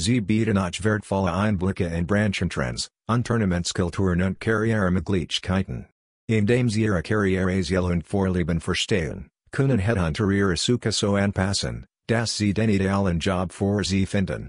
Sie bieten auch wertvolle Einblicke in Branchentrends, Unternehmenskulturen und Karrieremöglichkeiten. Indem sie ihre Karriereziele und Vorlieben verstehen, können Headhunter ihre Suche so anpassen, dass sie den idealen Job für sie finden.